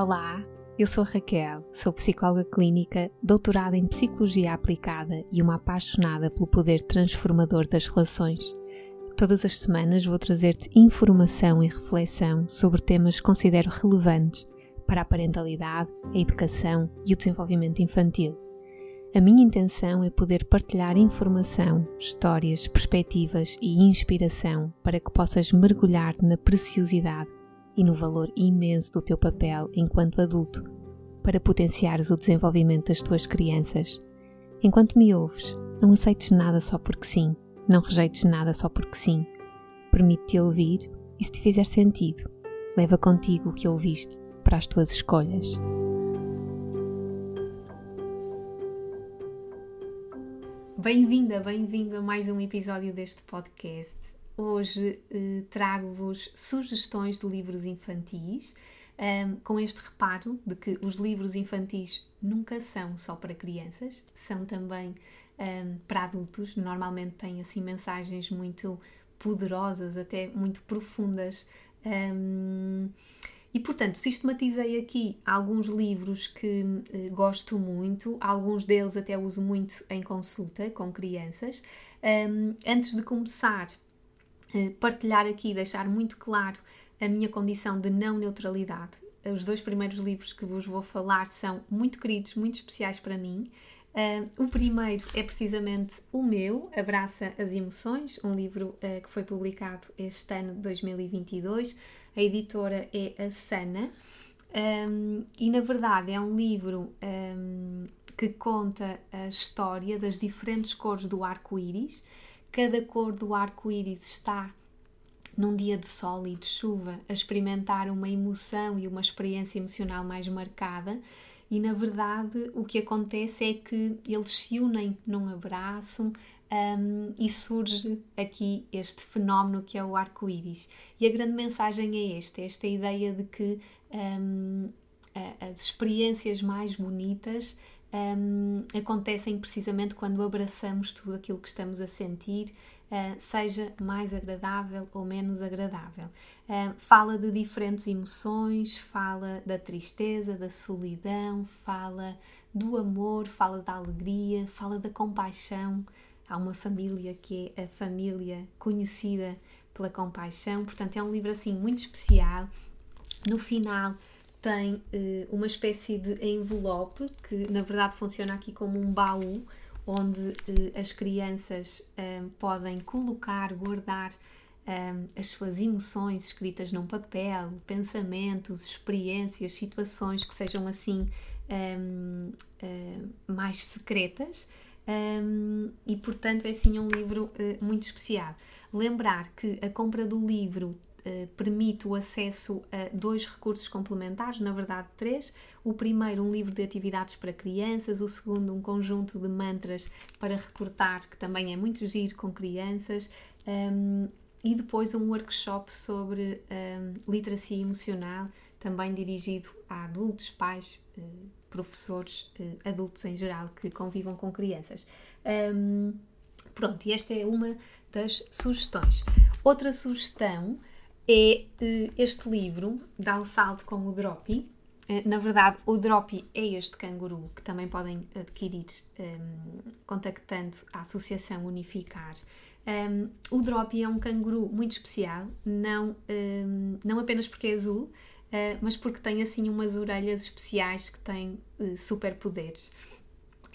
Olá, eu sou Raquel, sou psicóloga clínica, doutorada em psicologia aplicada e uma apaixonada pelo poder transformador das relações. Todas as semanas vou trazer-te informação e reflexão sobre temas que considero relevantes para a parentalidade, a educação e o desenvolvimento infantil. A minha intenção é poder partilhar informação, histórias, perspectivas e inspiração para que possas mergulhar na preciosidade e no valor imenso do teu papel enquanto adulto para potenciares o desenvolvimento das tuas crianças. Enquanto me ouves, não aceites nada só porque sim, não rejeites nada só porque sim. Permite-te ouvir e, se te fizer sentido, leva contigo o que ouviste para as tuas escolhas. Bem-vinda, bem-vindo a mais um episódio deste podcast. Hoje eh, trago-vos sugestões de livros infantis, um, ehm, com este reparo de que os livros infantis nunca são só para crianças, são também um, ehm, para adultos. Normalmente têm assim mensagens muito poderosas, até muito profundas. Um, ehm, e portanto, sistematizei aqui alguns livros que eh, gosto muito, alguns deles até uso muito em consulta com crianças. Antes de começar, partilhar aqui, deixar muito claro a minha condição de não neutralidade. Os dois primeiros livros que vos vou falar são muito queridos, muito especiais para mim. Uh, o primeiro é precisamente o meu, Abraça as Emoções, um livro uh, que foi publicado este ano de 2022. A editora é a Sana. Um, e na verdade é um livro um, que conta a história das diferentes cores do arco-íris Cada cor do arco-íris está num dia de sol e de chuva a experimentar uma emoção e uma experiência emocional mais marcada. E na verdade, o que acontece é que eles se unem num abraço um, e surge aqui este fenómeno que é o arco-íris. E a grande mensagem é esta: esta ideia de que um, as experiências mais bonitas um, acontecem precisamente quando abraçamos tudo aquilo que estamos a sentir, uh, seja mais agradável ou menos agradável. Uh, fala de diferentes emoções, fala da tristeza, da solidão, fala do amor, fala da alegria, fala da compaixão. Há uma família que é a família conhecida pela compaixão, portanto, é um livro assim muito especial. No final, tem uh, uma espécie de envelope que na verdade funciona aqui como um baú onde uh, as crianças eh, podem colocar, guardar as suas emoções escritas num papel, pensamentos, experiências, situações que sejam assim um, mais secretas e portanto é assim um livro muito especial. Lembrar que a compra do livro permite o acesso a dois recursos complementares, na verdade três. O primeiro, um livro de atividades para crianças, o segundo, um conjunto de mantras para recortar, que também é muito giro com crianças. Um, e depois um workshop sobre um, literacia emocional, também dirigido a adultos, pais, uh, professores, uh, adultos em geral que convivam com crianças. Um, pronto, e esta é uma das sugestões. Outra sugestão é uh, este livro, Dá o Salto com o Droppy. Uh, na verdade, o Droppy é este canguru que também podem adquirir um, ehm, contactando a Associação Unificar. Um, ehm, o Droppy é um canguru muito especial, não, um, ehm, não apenas porque é azul, uh, mas porque tem assim umas orelhas especiais que têm uh, superpoderes,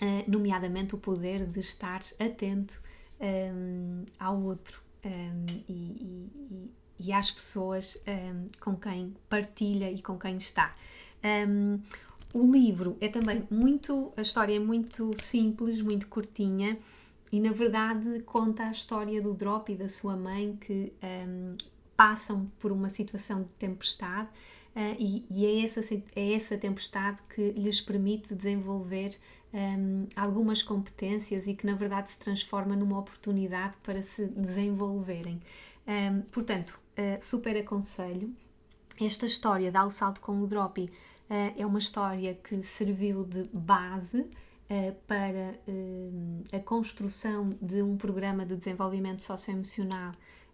uh, nomeadamente o poder de estar atento ao outro e, e e às pessoas um, com quem partilha e com quem está. Um, o livro é também muito, a história é muito simples, muito curtinha e na verdade conta a história do Drop e da sua mãe que um, passam por uma situação de tempestade uh, e, e, é, essa, é essa tempestade que lhes permite desenvolver um, algumas competências e que na verdade se transforma numa oportunidade para se desenvolverem. Um, portanto, uh, super aconselho. Esta história dá o salto com o Droppy uh, é uma história que serviu de base uh, para a construção de um programa de desenvolvimento socioemocional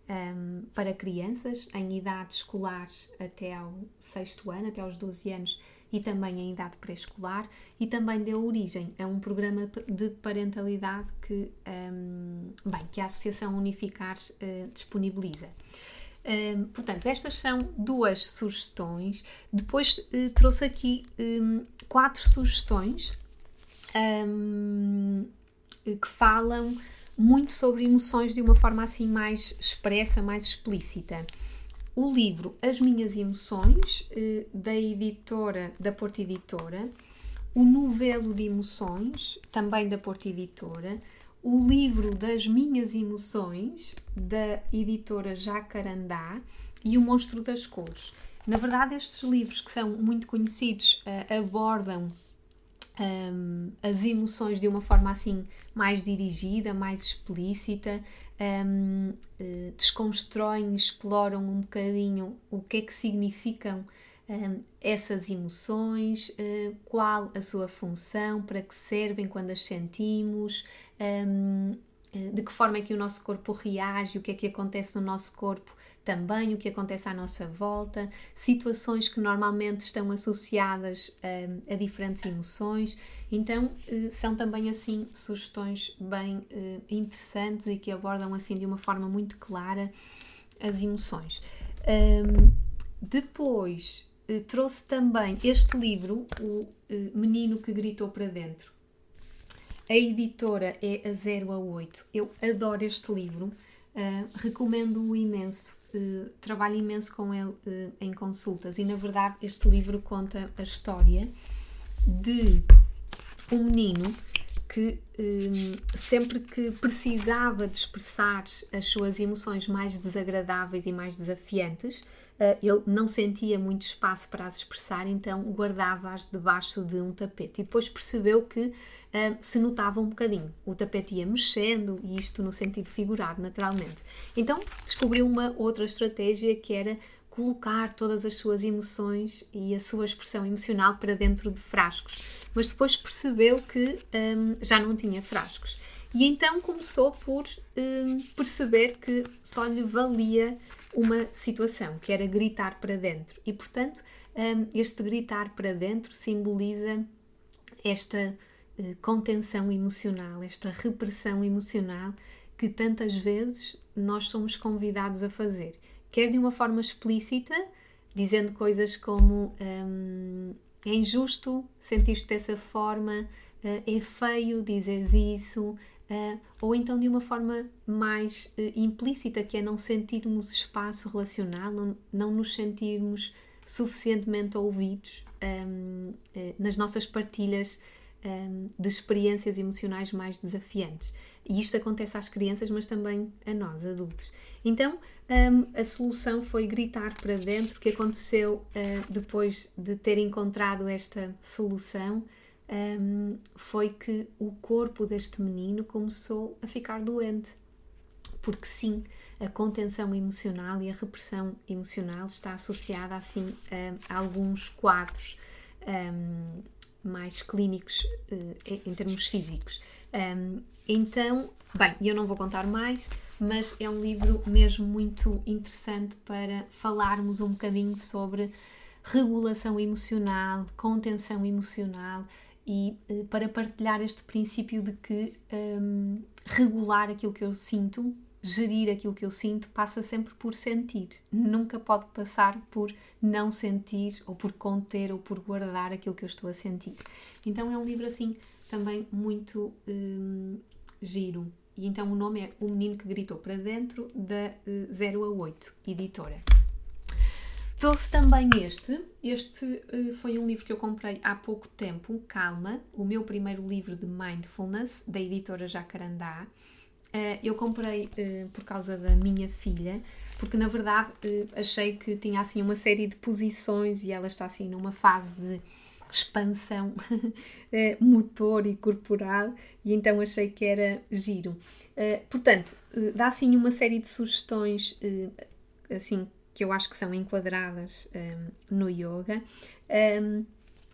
um, para crianças em idades escolares até ao sexto ano, até aos 12 anos, e também em idade pré-escolar e também deu origem a um programa de parentalidade que, um, bem, que a Associação Unificar uh, disponibiliza. Um, portanto, estas são duas sugestões. Depois uh, trouxe aqui um, quatro sugestões um, que falam muito sobre emoções de uma forma assim mais expressa, mais explícita. O livro As Minhas Emoções, uh, da editora, da Porta Editora, o novelo de emoções, também da Porta Editora, o livro das minhas emoções, da editora Jacarandá, e o Monstro das Cores. Na verdade, estes livros, que são muito conhecidos, uh, abordam um, as emoções de uma forma assim mais dirigida, mais explícita, um, uh, eh, desconstroem, exploram um bocadinho o que é que significam essas emoções, uh, qual a sua função, para que servem quando as sentimos, eh, de que forma é que o nosso corpo reage, o que é que acontece no nosso corpo também, o que acontece à nossa volta, situações que normalmente estão associadas a, a diferentes emoções. Então, eh, são também assim sugestões bem eh, interessantes e que abordam assim de uma forma muito clara as emoções. Depois trouxe também este livro, O Menino que Gritou para Dentro, a editora é a 0 a 8. Eu adoro este livro, uh, recomendo-o imenso. Uh, trabalho imenso com ele uh, em consultas e, na verdade, este livro conta a história de um menino que um, sempre que precisava de expressar as suas emoções mais desagradáveis e mais desafiantes, ele não sentia muito espaço para as expressar, então guardava-as debaixo de um tapete. E depois percebeu que uh, se notava um bocadinho. O tapete ia mexendo, e isto no sentido figurado, naturalmente. Então descobriu uma outra estratégia que era colocar todas as suas emoções e a sua expressão emocional para dentro de frascos. Mas depois percebeu que um, já não tinha frascos. E então começou por um, perceber que só lhe valia uma situação, que era gritar para dentro. E portanto, um, este gritar para dentro simboliza esta eh, contenção emocional, esta repressão emocional que tantas vezes nós somos convidados a fazer, quer de uma forma explícita, dizendo coisas como hum, é injusto sentir-te dessa forma, uh, é feio dizeres isso, uh, ou então de uma forma mais uh, implícita, que é não sentirmos espaço relacional, não, não nos sentirmos suficientemente ouvidos um, nas nossas partilhas um, de experiências emocionais mais desafiantes. E isto acontece às crianças, mas também a nós, adultos. Então, um, a solução foi gritar para dentro. O que aconteceu uh, depois de ter encontrado esta solução um, foi que o corpo deste menino começou a ficar doente. Porque, sim, a contenção emocional e a repressão emocional está associada assim a, alguns quadros um, mais clínicos uh, em termos físicos. Um, então, bem, eu não vou contar mais, mas é um livro mesmo muito interessante para falarmos um bocadinho sobre regulação emocional, contenção emocional e uh, para partilhar este princípio de que um, regular aquilo que eu sinto gerir aquilo que eu sinto passa sempre por sentir, nunca pode passar por não sentir ou por conter ou por guardar aquilo que eu estou a sentir. Então é um livro assim também muito hum, giro. E então o nome é O Menino que Gritou para Dentro, da 0 a 8, editora. Trouxe também este. Este uh, foi um livro que eu comprei há pouco tempo, Calma, o meu primeiro livro de Mindfulness, da editora Jacarandá. Uh, eu comprei uh, por causa da minha filha, porque na verdade achei que tinha assim uma série de posições e ela está assim numa fase de expansão motor e corporal e então achei que era giro. portanto, dá assim uma série de sugestões assim que eu acho que são enquadradas no yoga. Um,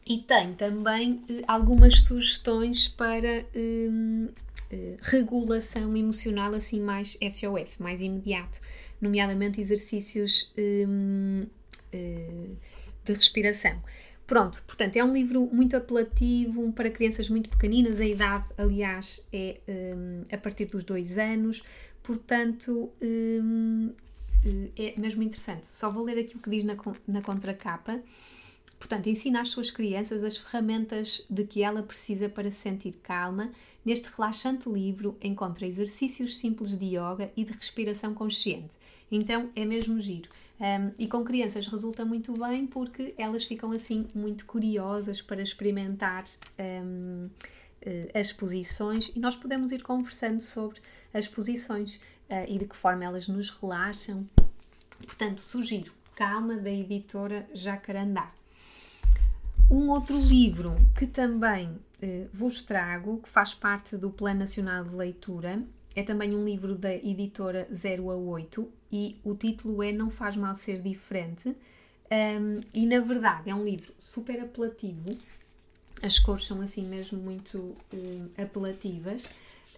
e tem também algumas sugestões para um, eh, regulação emocional assim mais SOS, mais imediato, nomeadamente exercícios um, uh, de respiração. Pronto, portanto, é um livro muito apelativo para crianças muito pequeninas, a idade, aliás, é um, a partir dos dois anos, portanto, um, é mesmo interessante. Só vou ler aqui o que diz na, na contracapa. Portanto, ensina às suas crianças as ferramentas de que ela precisa para se sentir calma. Neste relaxante livro, encontra exercícios simples de yoga e de respiração consciente. Então é mesmo giro. Um, e com crianças resulta muito bem porque elas ficam assim muito curiosas para experimentar um, eh, as posições e nós podemos ir conversando sobre as posições uh, e de que forma elas nos relaxam. Portanto, sugiro Calma, da editora Jacarandá. Um outro livro que também uh, vos trago, que faz parte do Plano Nacional de Leitura, é também um livro da editora 0 a 8 e o título é Não Faz Mal Ser Diferente. Um, e na verdade é um livro super apelativo, as cores são assim mesmo muito uh, apelativas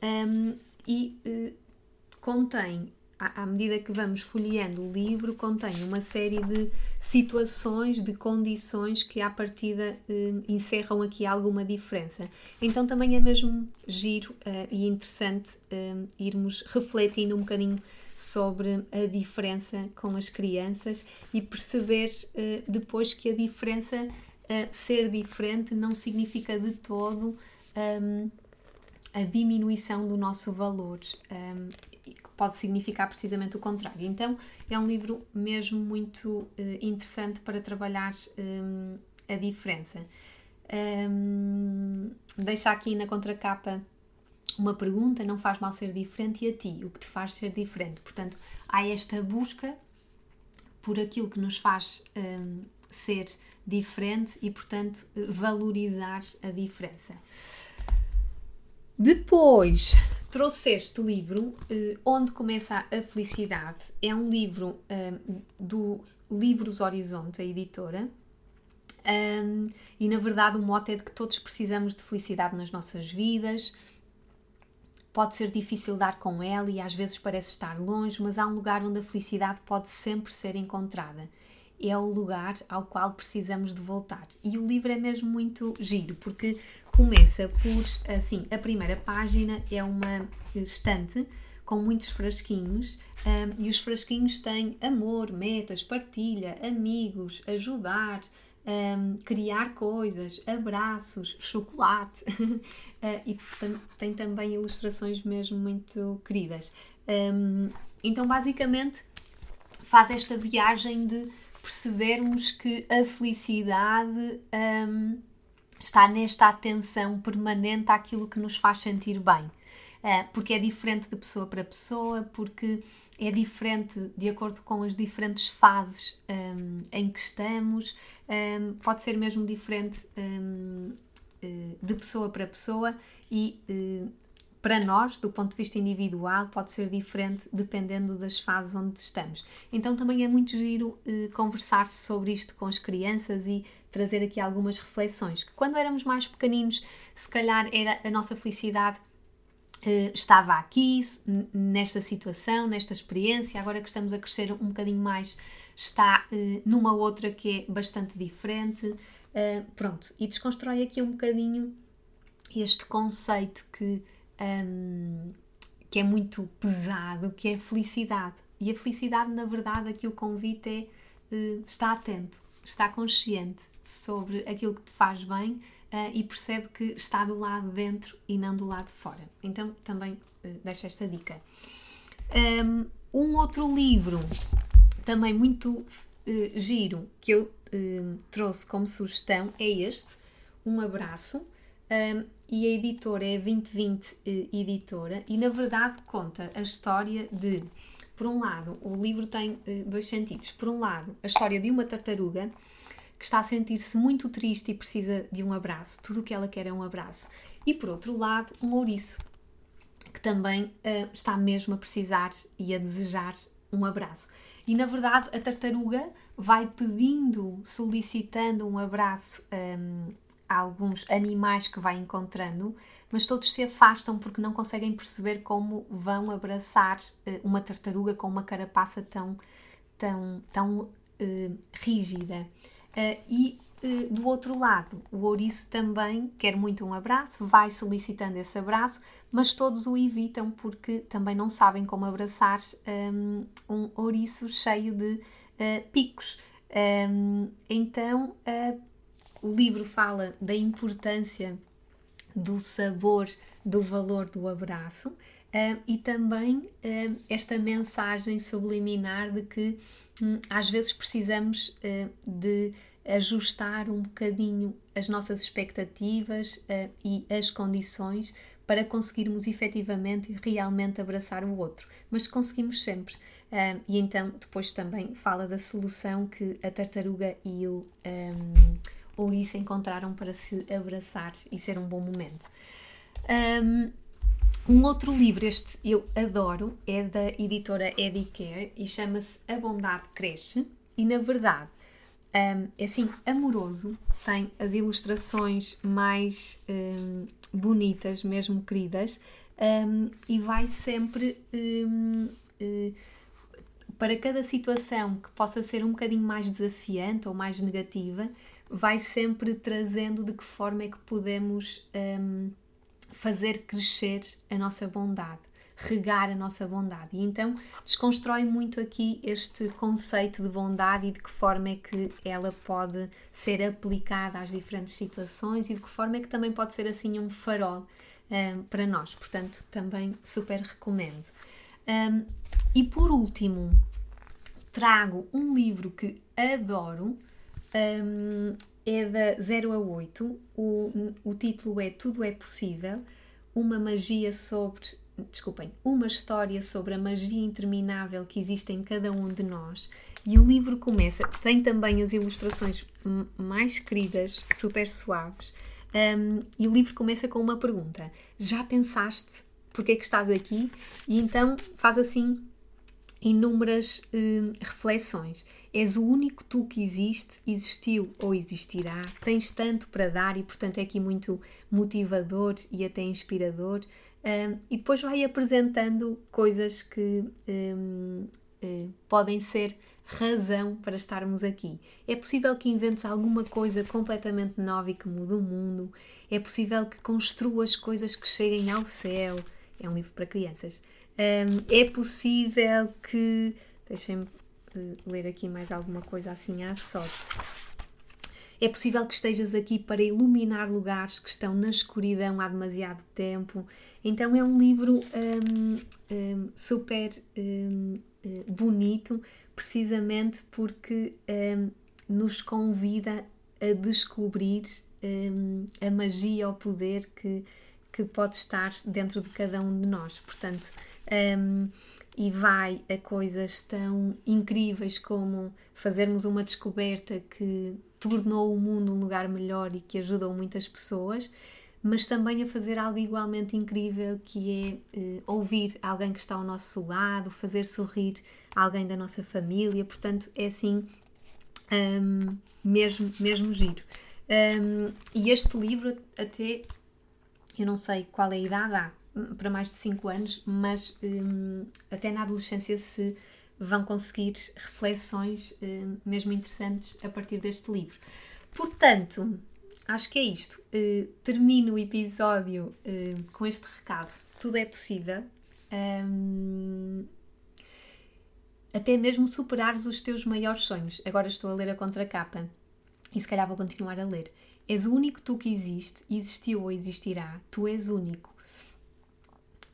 um, e uh, contém à, medida que vamos folheando o livro, contém uma série de situações, de condições que à partida eh, encerram aqui alguma diferença. Então também é mesmo giro eh, e interessante eh, irmos refletindo um bocadinho sobre a diferença com as crianças e perceber eh, depois que a diferença, eh, ser diferente, não significa de todo um, a diminuição do nosso valor. Pode significar precisamente o contrário. Então, é um livro mesmo muito uh, interessante para trabalhar um, a diferença. Um, deixa aqui na contracapa uma pergunta: não faz mal ser diferente e a ti? O que te faz ser diferente? Portanto, há esta busca por aquilo que nos faz um, ser diferente e, portanto, valorizar a diferença. Depois, trouxe este livro, uh, Onde Começa a Felicidade. É um livro um, do Livros Horizonte, a editora. Um, e na verdade, o mote é de que todos precisamos de felicidade nas nossas vidas. Pode ser difícil dar com ela e às vezes parece estar longe, mas há um lugar onde a felicidade pode sempre ser encontrada. É o lugar ao qual precisamos de voltar. E o livro é mesmo muito giro, porque começa por, assim, a primeira página é uma estante com muitos frasquinhos um, e os frasquinhos têm amor, metas, partilha, amigos, ajudar, um, criar coisas, abraços, chocolate uh, e tam tem também ilustrações mesmo muito queridas. Um, então, basicamente, faz esta viagem de percebermos que a felicidade um, está nesta atenção permanente àquilo que nos faz sentir bem. Eh, porque é diferente de pessoa para pessoa, porque é diferente de acordo com as diferentes fases um, em que estamos, um, pode ser mesmo diferente um, ehm, eh, de pessoa para pessoa e uh, para nós, do ponto de vista individual, pode ser diferente dependendo das fases onde estamos. Então também é muito giro uh, conversar sobre isto com as crianças e trazer aqui algumas reflexões. Que quando éramos mais pequeninos, se calhar era a nossa felicidade uh, estava aqui, nesta situação, nesta experiência, agora que estamos a crescer um bocadinho mais, está uh, numa outra que é bastante diferente. Uh, pronto, e desconstrói aqui um bocadinho este conceito que, um, que é muito pesado, que é a felicidade. E a felicidade, na verdade, aqui o convite é uh, estar atento, estar consciente, sobre aquilo que te faz bem uh, e percebe que está do lado dentro e não do lado fora. Então também uh, deixo esta dica. Um, um outro livro também muito uh, giro que eu uh, trouxe como sugestão é este, Um Abraço. Um, e a editora é 2020 Editora e na verdade conta a história de, por um lado, o livro tem dois sentidos. Por um lado, a história de uma tartaruga que está a sentir-se muito triste e precisa de um abraço. Tudo o que ela quer é um abraço. E por outro lado, um ouriço, que também uh, está mesmo a precisar e a desejar um abraço. E na verdade, a tartaruga vai pedindo, solicitando um abraço um, a alguns animais que vai encontrando, mas todos se afastam porque não conseguem perceber como vão abraçar uh, uma tartaruga com uma carapaça tão, tão, tão uh, rígida. Uh, e eh, do outro lado, o ouriço também quer muito um abraço, vai solicitando esse abraço, mas todos o evitam porque também não sabem como abraçar um, um ouriço cheio de uh, picos. Um, então, uh, o livro fala da importância do sabor, do valor do abraço. Uh, e também uh, esta mensagem subliminar de que um, às vezes precisamos uh, de ajustar um bocadinho as nossas expectativas e as condições para conseguirmos efetivamente e realmente abraçar o outro, mas conseguimos sempre. e então depois também fala da solução que a tartaruga e o um, ouriço encontraram para se abraçar e ser um bom momento. Um, um outro livro, este eu adoro, é da editora Eddie Care e chama-se A Bondade Cresce. E na verdade um, é assim amoroso, tem as ilustrações mais um, bonitas, mesmo queridas, um, e vai sempre uh, para cada situação que possa ser um bocadinho mais desafiante ou mais negativa, vai sempre trazendo de que forma é que podemos fazer crescer a nossa bondade, regar a nossa bondade. E então desconstrói muito aqui este conceito de bondade e de que forma é que ela pode ser aplicada às diferentes situações e de que forma é que também pode ser assim um farol um, para nós. Portanto, também super recomendo. Um, e por último, trago um livro que adoro. Um, é da 0 a 8. O, o título é Tudo é Possível. Uma magia sobre. Desculpem, uma história sobre a magia interminável que existe em cada um de nós. E o livro começa, tem também as ilustrações mais queridas, super suaves. Um, e o livro começa com uma pergunta: Já pensaste porque é que estás aqui? E então faz assim inúmeras hum, reflexões. És o único tu que existe, existiu ou existirá, tens tanto para dar e, portanto, é aqui muito motivador e até inspirador. Um, e depois vai apresentando coisas que um, uh, podem ser razão para estarmos aqui. É possível que inventes alguma coisa completamente nova e que mude o mundo. É possível que construas coisas que cheguem ao céu. É um livro para crianças. Um, é possível que. Deixem-me ler aqui mais alguma coisa assim à sorte. É possível que estejas aqui para iluminar lugares que estão na escuridão há demasiado tempo. Então é um livro um, um, super um, eh, bonito, precisamente porque hum, nos convida a descobrir hum, a magia, o poder que, que pode estar dentro de cada um de nós. Portanto, e vai a coisas tão incríveis como fazermos uma descoberta que tornou o mundo um lugar melhor e que ajudou muitas pessoas, mas também a fazer algo igualmente incrível que é uh, ouvir alguém que está ao nosso lado, fazer sorrir alguém da nossa família, portanto é assim um, mesmo, mesmo giro. Um, e este livro até eu não sei qual é a idade há, para mais de 5 anos, mas um, até na adolescência se vão conseguir reflexões um, mesmo interessantes a partir deste livro. Portanto, acho que é isto. Uh, termino o episódio uh, com este recado. Tudo é possível. Um, até mesmo superares os teus maiores sonhos. Agora estou a ler a contracapa e se calhar vou continuar a ler. És o único tu que existe, existiu ou existirá. Tu és único.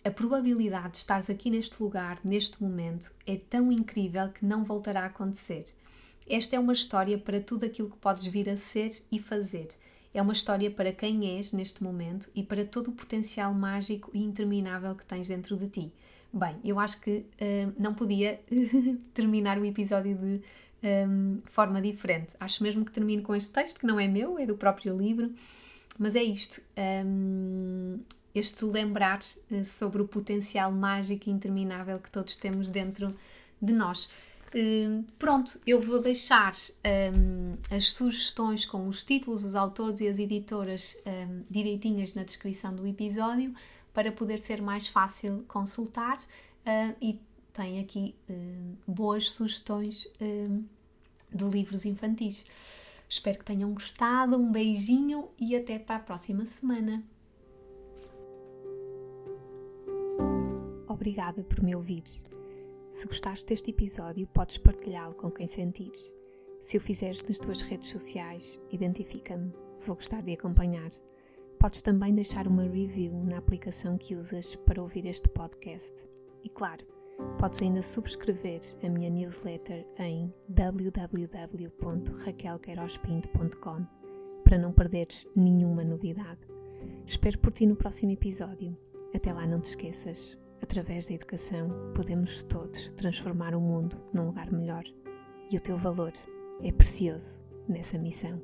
A probabilidade de estares aqui neste lugar, neste momento, é tão incrível que não voltará a acontecer. Esta é uma história para tudo aquilo que podes vir a ser e fazer. É uma história para quem és neste momento e para todo o potencial mágico e interminável que tens dentro de ti. Bem, eu acho que uh, não podia terminar o episódio de um, forma diferente. Acho mesmo que termino com este texto, que não é meu, é do próprio livro, mas é isto. Um, este lembrar uh, sobre o potencial mágico e interminável que todos temos dentro de nós. Uh, pronto, eu vou deixar um, as sugestões com os títulos, os autores e as editoras um, direitinhas na descrição do episódio para poder ser mais fácil consultar uh, e tem aqui boas sugestões de livros infantis. Espero que tenham gostado. Um beijinho e até para a próxima semana. Obrigada por me ouvires. Se gostaste deste episódio, podes partilhá-lo com quem sentires. Se o fizeres nas tuas redes sociais, identifica-me, vou gostar de acompanhar. Podes também deixar uma review na aplicação que usas para ouvir este podcast. E claro, podes ainda subscrever a minha newsletter em www.raquelqueirospinto.com para não perderes nenhuma novidade. Espero por ti no próximo episódio. Até lá, não te esqueças, através da educação, podemos todos transformar o mundo num lugar melhor. E o teu valor é precioso nessa missão.